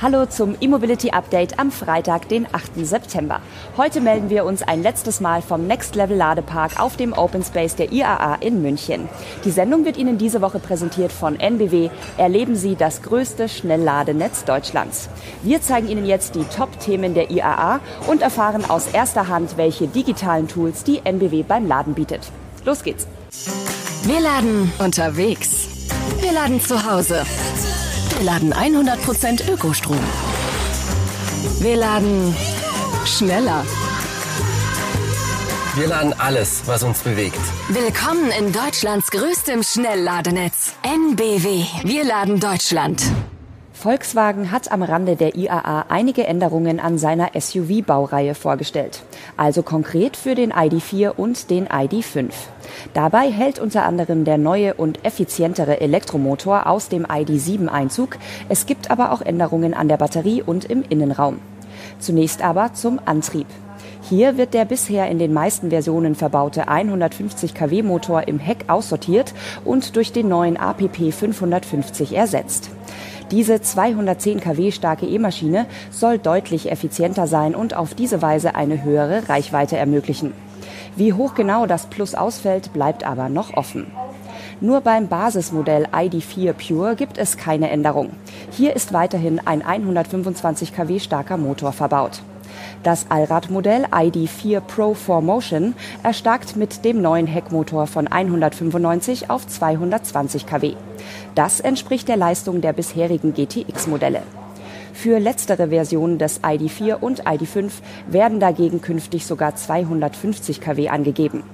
Hallo zum E-Mobility Update am Freitag, den 8. September. Heute melden wir uns ein letztes Mal vom Next Level Ladepark auf dem Open Space der IAA in München. Die Sendung wird Ihnen diese Woche präsentiert von NBW. Erleben Sie das größte Schnellladenetz Deutschlands. Wir zeigen Ihnen jetzt die Top-Themen der IAA und erfahren aus erster Hand, welche digitalen Tools die NBW beim Laden bietet. Los geht's. Wir laden unterwegs. Wir laden zu Hause. Wir laden 100% Ökostrom. Wir laden schneller. Wir laden alles, was uns bewegt. Willkommen in Deutschlands größtem Schnellladenetz. NBW. Wir laden Deutschland. Volkswagen hat am Rande der IAA einige Änderungen an seiner SUV-Baureihe vorgestellt. Also konkret für den ID4 und den ID5. Dabei hält unter anderem der neue und effizientere Elektromotor aus dem ID7 Einzug. Es gibt aber auch Änderungen an der Batterie und im Innenraum. Zunächst aber zum Antrieb. Hier wird der bisher in den meisten Versionen verbaute 150 kW Motor im Heck aussortiert und durch den neuen APP 550 ersetzt. Diese 210 kW starke E-Maschine soll deutlich effizienter sein und auf diese Weise eine höhere Reichweite ermöglichen. Wie hoch genau das Plus ausfällt, bleibt aber noch offen. Nur beim Basismodell ID4 Pure gibt es keine Änderung. Hier ist weiterhin ein 125 kW starker Motor verbaut. Das Allradmodell ID4 Pro 4 Motion erstarkt mit dem neuen Heckmotor von 195 auf 220 kW. Das entspricht der Leistung der bisherigen GTX-Modelle. Für letztere Versionen des ID4 und ID5 werden dagegen künftig sogar 250 kW angegeben.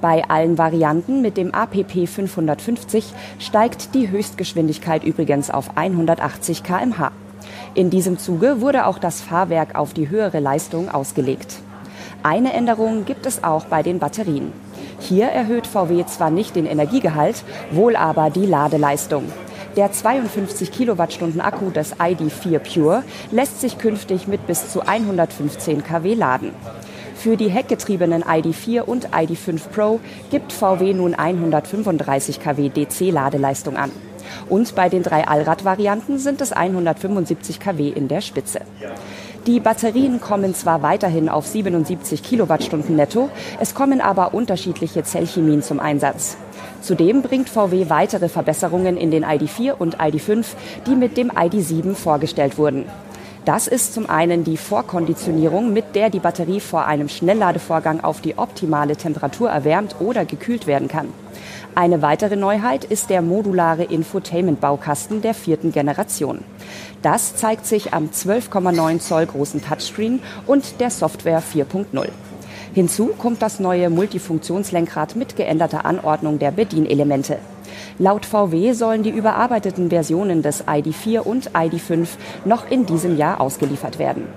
Bei allen Varianten mit dem APP 550 steigt die Höchstgeschwindigkeit übrigens auf 180 kmh. In diesem Zuge wurde auch das Fahrwerk auf die höhere Leistung ausgelegt. Eine Änderung gibt es auch bei den Batterien. Hier erhöht VW zwar nicht den Energiegehalt, wohl aber die Ladeleistung. Der 52 Kilowattstunden Akku des ID4 Pure lässt sich künftig mit bis zu 115 kW laden. Für die heckgetriebenen ID4 und ID5 Pro gibt VW nun 135 kW DC-Ladeleistung an. Und bei den drei Allradvarianten sind es 175 kW in der Spitze. Die Batterien kommen zwar weiterhin auf 77 Kilowattstunden netto, es kommen aber unterschiedliche Zellchemien zum Einsatz. Zudem bringt VW weitere Verbesserungen in den ID4 und ID5, die mit dem ID7 vorgestellt wurden. Das ist zum einen die Vorkonditionierung, mit der die Batterie vor einem Schnellladevorgang auf die optimale Temperatur erwärmt oder gekühlt werden kann. Eine weitere Neuheit ist der modulare Infotainment-Baukasten der vierten Generation. Das zeigt sich am 12,9 Zoll großen Touchscreen und der Software 4.0. Hinzu kommt das neue Multifunktionslenkrad mit geänderter Anordnung der Bedienelemente. Laut VW sollen die überarbeiteten Versionen des ID4 und ID5 noch in diesem Jahr ausgeliefert werden.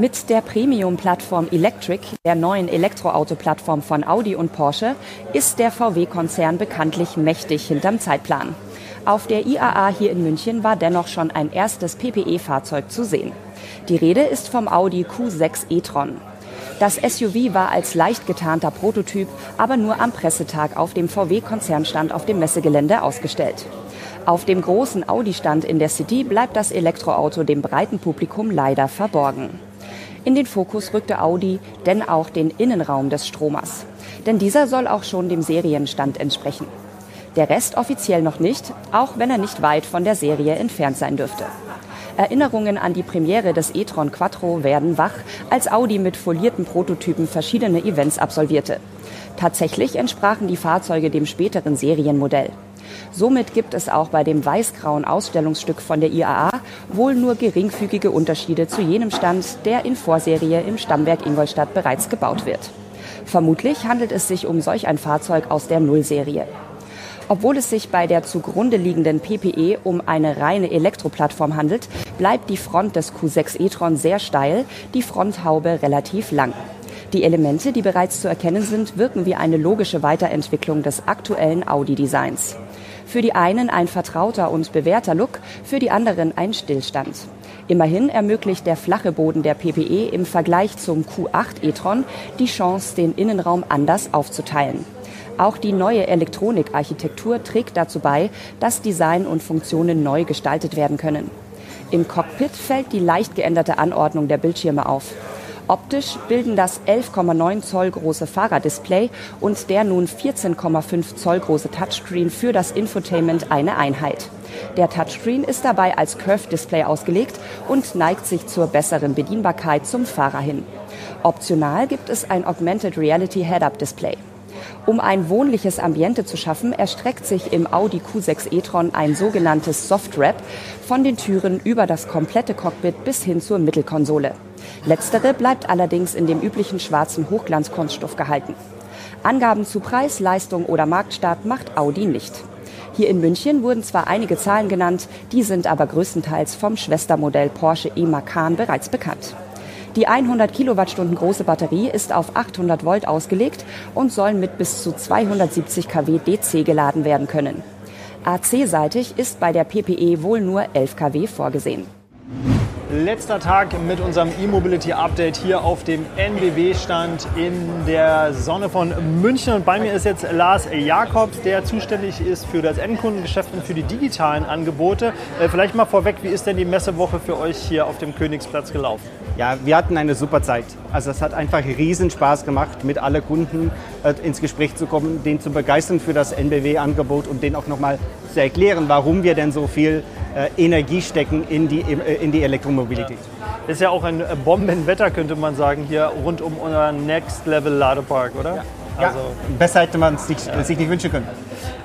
Mit der Premium-Plattform Electric, der neuen Elektroauto-Plattform von Audi und Porsche, ist der VW-Konzern bekanntlich mächtig hinterm Zeitplan. Auf der IAA hier in München war dennoch schon ein erstes PPE-Fahrzeug zu sehen. Die Rede ist vom Audi Q6 e-tron. Das SUV war als leicht getarnter Prototyp aber nur am Pressetag auf dem VW-Konzernstand auf dem Messegelände ausgestellt. Auf dem großen Audi-Stand in der City bleibt das Elektroauto dem breiten Publikum leider verborgen. In den Fokus rückte Audi denn auch den Innenraum des Stromers. Denn dieser soll auch schon dem Serienstand entsprechen. Der Rest offiziell noch nicht, auch wenn er nicht weit von der Serie entfernt sein dürfte. Erinnerungen an die Premiere des e-tron Quattro werden wach, als Audi mit folierten Prototypen verschiedene Events absolvierte. Tatsächlich entsprachen die Fahrzeuge dem späteren Serienmodell. Somit gibt es auch bei dem weißgrauen Ausstellungsstück von der IAA wohl nur geringfügige Unterschiede zu jenem Stand, der in Vorserie im Stammwerk Ingolstadt bereits gebaut wird. Vermutlich handelt es sich um solch ein Fahrzeug aus der Nullserie. Obwohl es sich bei der zugrunde liegenden PPE um eine reine Elektroplattform handelt, bleibt die Front des Q6 e-tron sehr steil, die Fronthaube relativ lang. Die Elemente, die bereits zu erkennen sind, wirken wie eine logische Weiterentwicklung des aktuellen Audi-Designs. Für die einen ein vertrauter und bewährter Look, für die anderen ein Stillstand. Immerhin ermöglicht der flache Boden der PPE im Vergleich zum Q8 e-tron die Chance, den Innenraum anders aufzuteilen. Auch die neue Elektronikarchitektur trägt dazu bei, dass Design und Funktionen neu gestaltet werden können. Im Cockpit fällt die leicht geänderte Anordnung der Bildschirme auf. Optisch bilden das 11,9 Zoll große Fahrerdisplay und der nun 14,5 Zoll große Touchscreen für das Infotainment eine Einheit. Der Touchscreen ist dabei als Curve-Display ausgelegt und neigt sich zur besseren Bedienbarkeit zum Fahrer hin. Optional gibt es ein Augmented Reality Head-Up Display. Um ein wohnliches Ambiente zu schaffen, erstreckt sich im Audi Q6 e-tron ein sogenanntes Soft-Wrap von den Türen über das komplette Cockpit bis hin zur Mittelkonsole. Letztere bleibt allerdings in dem üblichen schwarzen Hochglanzkunststoff gehalten. Angaben zu Preis, Leistung oder Marktstart macht Audi nicht. Hier in München wurden zwar einige Zahlen genannt, die sind aber größtenteils vom Schwestermodell Porsche E-Macan bereits bekannt. Die 100 Kilowattstunden große Batterie ist auf 800 Volt ausgelegt und soll mit bis zu 270 kW DC geladen werden können. AC-seitig ist bei der PPE wohl nur 11 kW vorgesehen. Letzter Tag mit unserem E-Mobility Update hier auf dem NBW-Stand in der Sonne von München. Und bei mir ist jetzt Lars Jakobs, der zuständig ist für das Endkundengeschäft und für die digitalen Angebote. Äh, vielleicht mal vorweg, wie ist denn die Messewoche für euch hier auf dem Königsplatz gelaufen? Ja, wir hatten eine super Zeit. Also es hat einfach riesen Spaß gemacht, mit allen Kunden äh, ins Gespräch zu kommen, den zu begeistern für das NBW-Angebot und den auch nochmal zu erklären, warum wir denn so viel äh, Energie stecken in die, äh, in die Elektromobilität. Ja. Ist ja auch ein Bombenwetter, könnte man sagen, hier rund um unseren Next Level Ladepark, oder? Ja. Also, ja, besser hätte man es ja. sich nicht wünschen können.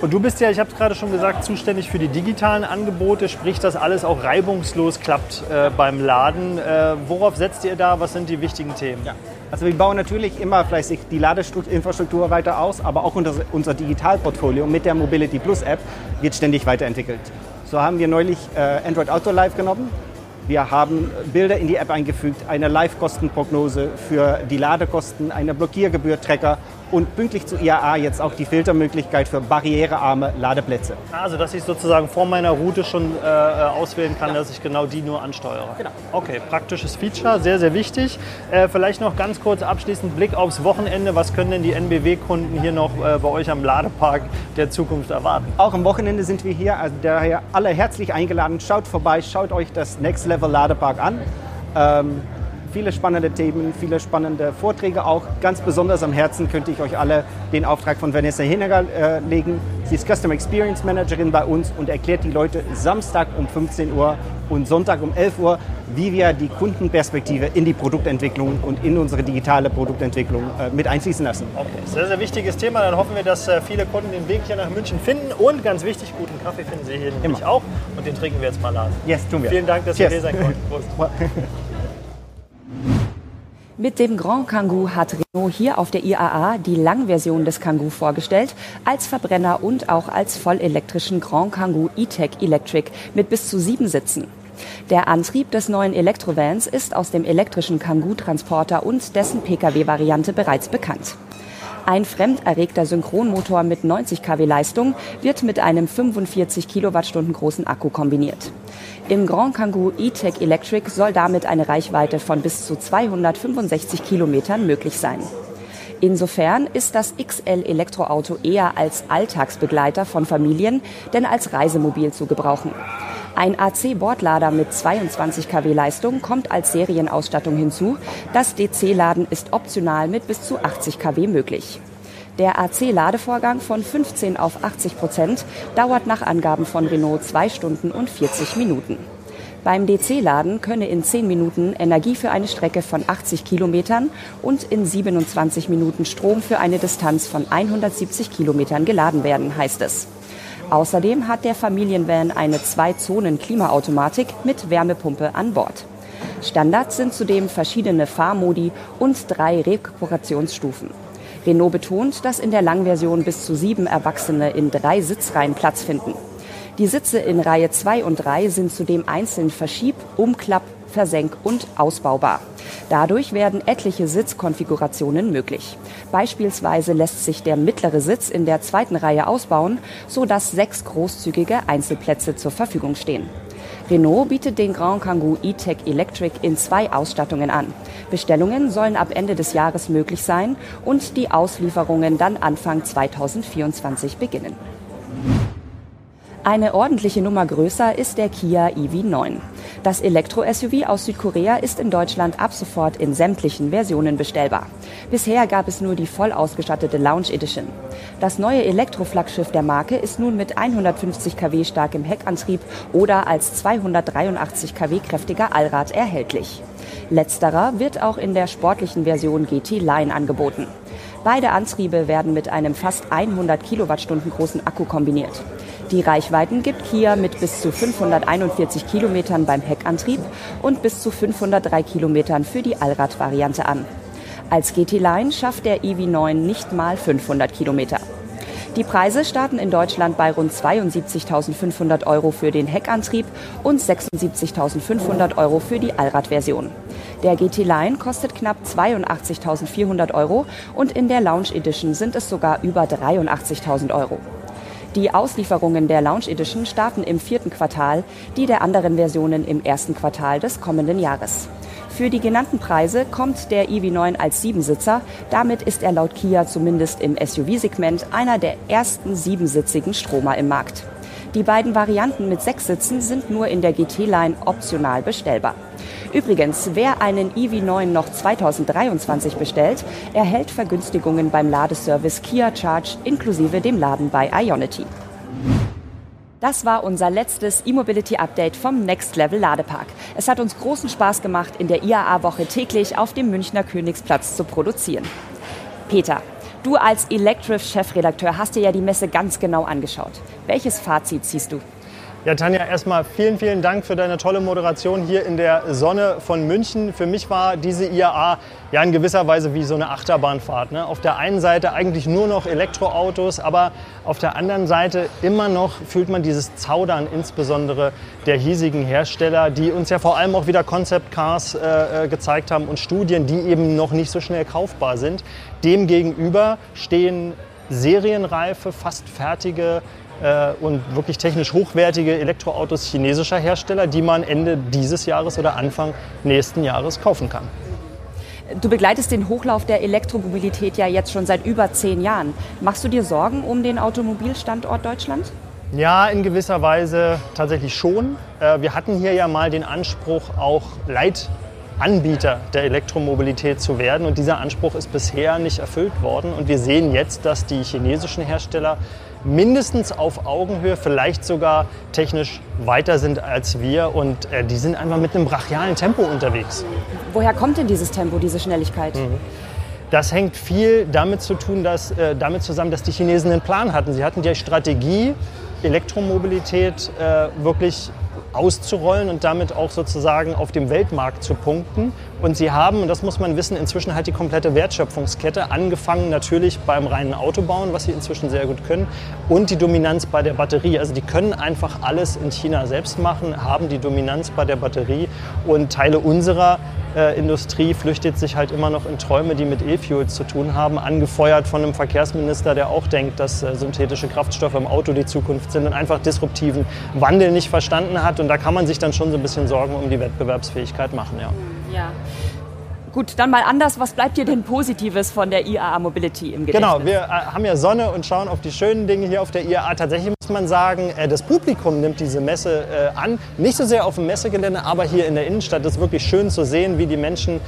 Und du bist ja, ich habe es gerade schon gesagt, zuständig für die digitalen Angebote, sprich, dass alles auch reibungslos klappt äh, beim Laden. Äh, worauf setzt ihr da? Was sind die wichtigen Themen? Ja. Also wir bauen natürlich immer fleißig die Ladeinfrastruktur weiter aus, aber auch unser, unser Digitalportfolio mit der Mobility Plus App wird ständig weiterentwickelt. So haben wir neulich äh, Android Auto Live genommen. Wir haben Bilder in die App eingefügt, eine Live-Kostenprognose für die Ladekosten, eine Blockiergebühr-Tracker und pünktlich zu IAA jetzt auch die Filtermöglichkeit für barrierearme Ladeplätze. Also, dass ich sozusagen vor meiner Route schon äh, auswählen kann, ja. dass ich genau die nur ansteuere. Genau. Okay, praktisches Feature, sehr, sehr wichtig. Äh, vielleicht noch ganz kurz abschließend Blick aufs Wochenende. Was können denn die NBW-Kunden hier noch äh, bei euch am Ladepark der Zukunft erwarten? Auch am Wochenende sind wir hier, also daher alle herzlich eingeladen. Schaut vorbei, schaut euch das Next Level Ladepark an. Ähm, viele spannende Themen, viele spannende Vorträge auch. Ganz besonders am Herzen könnte ich euch alle den Auftrag von Vanessa Hineger äh, legen. Sie ist Customer Experience Managerin bei uns und erklärt die Leute Samstag um 15 Uhr und Sonntag um 11 Uhr, wie wir die Kundenperspektive in die Produktentwicklung und in unsere digitale Produktentwicklung äh, mit einfließen lassen. Okay, sehr, sehr wichtiges Thema. Dann hoffen wir, dass äh, viele Kunden den Weg hier nach München finden. Und ganz wichtig, guten Kaffee finden Sie hier nämlich Immer. auch. Und den trinken wir jetzt mal nach. Yes, tun wir. Vielen Dank, dass Cheers. wir hier sein konnten. Prost. Mit dem Grand Kangoo hat Renault hier auf der IAA die Langversion des Kangoo vorgestellt, als Verbrenner und auch als vollelektrischen Grand Kangoo E-Tech Electric mit bis zu sieben Sitzen. Der Antrieb des neuen Elektrovans ist aus dem elektrischen Kangoo-Transporter und dessen Pkw-Variante bereits bekannt. Ein fremderregter Synchronmotor mit 90 kW Leistung wird mit einem 45 Kilowattstunden großen Akku kombiniert. Im Grand Kangoo E-Tech Electric soll damit eine Reichweite von bis zu 265 Kilometern möglich sein. Insofern ist das XL-Elektroauto eher als Alltagsbegleiter von Familien denn als Reisemobil zu gebrauchen. Ein AC-Bordlader mit 22 kW Leistung kommt als Serienausstattung hinzu. Das DC-Laden ist optional mit bis zu 80 kW möglich. Der AC-Ladevorgang von 15 auf 80 Prozent dauert nach Angaben von Renault zwei Stunden und 40 Minuten. Beim DC-Laden könne in 10 Minuten Energie für eine Strecke von 80 Kilometern und in 27 Minuten Strom für eine Distanz von 170 Kilometern geladen werden, heißt es. Außerdem hat der Familienvan eine Zwei-Zonen-Klimaautomatik mit Wärmepumpe an Bord. Standard sind zudem verschiedene Fahrmodi und drei Rekuperationsstufen. Renault betont, dass in der Langversion bis zu sieben Erwachsene in drei Sitzreihen Platz finden. Die Sitze in Reihe 2 und 3 sind zudem einzeln verschieb-, umklapp-, versenk- und ausbaubar. Dadurch werden etliche Sitzkonfigurationen möglich. Beispielsweise lässt sich der mittlere Sitz in der zweiten Reihe ausbauen, so dass sechs großzügige Einzelplätze zur Verfügung stehen. Renault bietet den Grand Kangoo E-Tech Electric in zwei Ausstattungen an. Bestellungen sollen ab Ende des Jahres möglich sein und die Auslieferungen dann Anfang 2024 beginnen. Eine ordentliche Nummer größer ist der Kia EV9. Das Elektro-SUV aus Südkorea ist in Deutschland ab sofort in sämtlichen Versionen bestellbar. Bisher gab es nur die voll ausgestattete Lounge Edition. Das neue Elektro-Flaggschiff der Marke ist nun mit 150 kW starkem Heckantrieb oder als 283 kW kräftiger Allrad erhältlich. Letzterer wird auch in der sportlichen Version GT Line angeboten. Beide Antriebe werden mit einem fast 100 Kilowattstunden großen Akku kombiniert. Die Reichweiten gibt Kia mit bis zu 541 Kilometern beim Heckantrieb und bis zu 503 Kilometern für die Allradvariante an. Als GT-Line schafft der EV9 nicht mal 500 Kilometer. Die Preise starten in Deutschland bei rund 72.500 Euro für den Heckantrieb und 76.500 Euro für die Allradversion. Der GT Line kostet knapp 82.400 Euro und in der Lounge Edition sind es sogar über 83.000 Euro. Die Auslieferungen der Lounge Edition starten im vierten Quartal, die der anderen Versionen im ersten Quartal des kommenden Jahres. Für die genannten Preise kommt der EV9 als Siebensitzer. Damit ist er laut Kia zumindest im SUV-Segment einer der ersten siebensitzigen Stromer im Markt. Die beiden Varianten mit sechs Sitzen sind nur in der GT-Line optional bestellbar. Übrigens, wer einen EV9 noch 2023 bestellt, erhält Vergünstigungen beim Ladeservice Kia Charge inklusive dem Laden bei Ionity. Das war unser letztes E-Mobility Update vom Next Level Ladepark. Es hat uns großen Spaß gemacht, in der IAA-Woche täglich auf dem Münchner Königsplatz zu produzieren. Peter, du als Electrif-Chefredakteur hast dir ja die Messe ganz genau angeschaut. Welches Fazit ziehst du? Ja, Tanja, erstmal vielen, vielen Dank für deine tolle Moderation hier in der Sonne von München. Für mich war diese IAA ja in gewisser Weise wie so eine Achterbahnfahrt. Ne? Auf der einen Seite eigentlich nur noch Elektroautos, aber auf der anderen Seite immer noch fühlt man dieses Zaudern, insbesondere der hiesigen Hersteller, die uns ja vor allem auch wieder Concept Cars äh, äh gezeigt haben und Studien, die eben noch nicht so schnell kaufbar sind. Demgegenüber stehen serienreife, fast fertige und wirklich technisch hochwertige Elektroautos chinesischer Hersteller, die man Ende dieses Jahres oder Anfang nächsten Jahres kaufen kann. Du begleitest den Hochlauf der Elektromobilität ja jetzt schon seit über zehn Jahren. Machst du dir Sorgen um den Automobilstandort Deutschland? Ja, in gewisser Weise tatsächlich schon. Äh, wir hatten hier ja mal den Anspruch, auch Leitanbieter der Elektromobilität zu werden. Und dieser Anspruch ist bisher nicht erfüllt worden. Und wir sehen jetzt, dass die chinesischen Hersteller mindestens auf Augenhöhe, vielleicht sogar technisch weiter sind als wir. Und äh, die sind einfach mit einem brachialen Tempo unterwegs. Woher kommt denn dieses Tempo, diese Schnelligkeit? Mhm. Das hängt viel damit, zu tun, dass, äh, damit zusammen, dass die Chinesen einen Plan hatten. Sie hatten die Strategie, Elektromobilität äh, wirklich auszurollen und damit auch sozusagen auf dem Weltmarkt zu punkten. Und sie haben, und das muss man wissen, inzwischen halt die komplette Wertschöpfungskette, angefangen natürlich beim reinen Autobauen, was sie inzwischen sehr gut können, und die Dominanz bei der Batterie. Also die können einfach alles in China selbst machen, haben die Dominanz bei der Batterie und Teile unserer äh, Industrie flüchtet sich halt immer noch in Träume, die mit E-Fuels zu tun haben, angefeuert von einem Verkehrsminister, der auch denkt, dass äh, synthetische Kraftstoffe im Auto die Zukunft sind und einfach disruptiven Wandel nicht verstanden hat. Und da kann man sich dann schon so ein bisschen Sorgen um die Wettbewerbsfähigkeit machen. Ja. Ja. Gut, dann mal anders. Was bleibt dir denn Positives von der IAA Mobility im Gedächtnis? Genau, wir äh, haben ja Sonne und schauen auf die schönen Dinge hier auf der IAA. Tatsächlich man sagen, äh, das Publikum nimmt diese Messe äh, an. Nicht so sehr auf dem Messegelände, aber hier in der Innenstadt. Ist wirklich schön zu sehen, wie die Menschen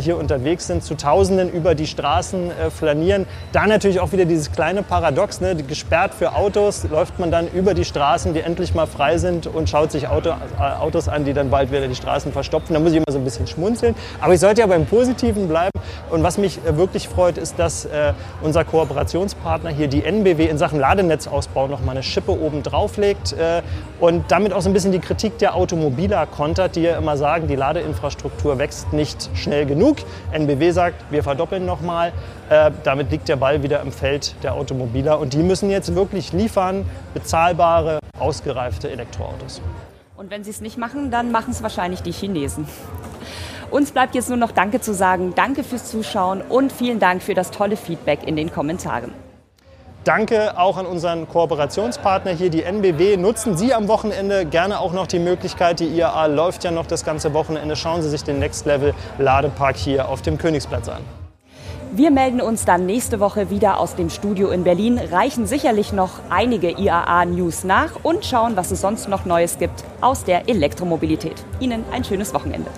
hier unterwegs sind, zu Tausenden über die Straßen flanieren. Da natürlich auch wieder dieses kleine Paradox, ne? gesperrt für Autos, läuft man dann über die Straßen, die endlich mal frei sind und schaut sich Auto, Autos an, die dann bald wieder die Straßen verstopfen. Da muss ich immer so ein bisschen schmunzeln. Aber ich sollte ja beim Positiven bleiben. Und was mich äh, wirklich freut, ist, dass äh, unser Kooperationspartner hier, die NBW, in Sachen Ladenetzausbau noch mal eine Schippe oben drauf legt äh, und damit auch so ein bisschen die Kritik der Automobiler kontert, die ja immer sagen, die Ladeinfrastruktur wächst nicht schnell genug. NBW sagt, wir verdoppeln noch mal. damit liegt der Ball wieder im Feld der Automobiler und die müssen jetzt wirklich liefern, bezahlbare, ausgereifte Elektroautos. Und wenn sie es nicht machen, dann machen es wahrscheinlich die Chinesen. Uns bleibt jetzt nur noch Danke zu sagen. Danke fürs Zuschauen und vielen Dank für das tolle Feedback in den Kommentaren. Danke auch an unseren Kooperationspartner hier, die NBW. Nutzen Sie am Wochenende gerne auch noch die Möglichkeit. Die IAA läuft ja noch das ganze Wochenende. Schauen Sie sich den Next Level Ladepark hier auf dem Königsplatz an. Wir melden uns dann nächste Woche wieder aus dem Studio in Berlin, reichen sicherlich noch einige IAA-News nach und schauen, was es sonst noch Neues gibt aus der Elektromobilität. Ihnen ein schönes Wochenende.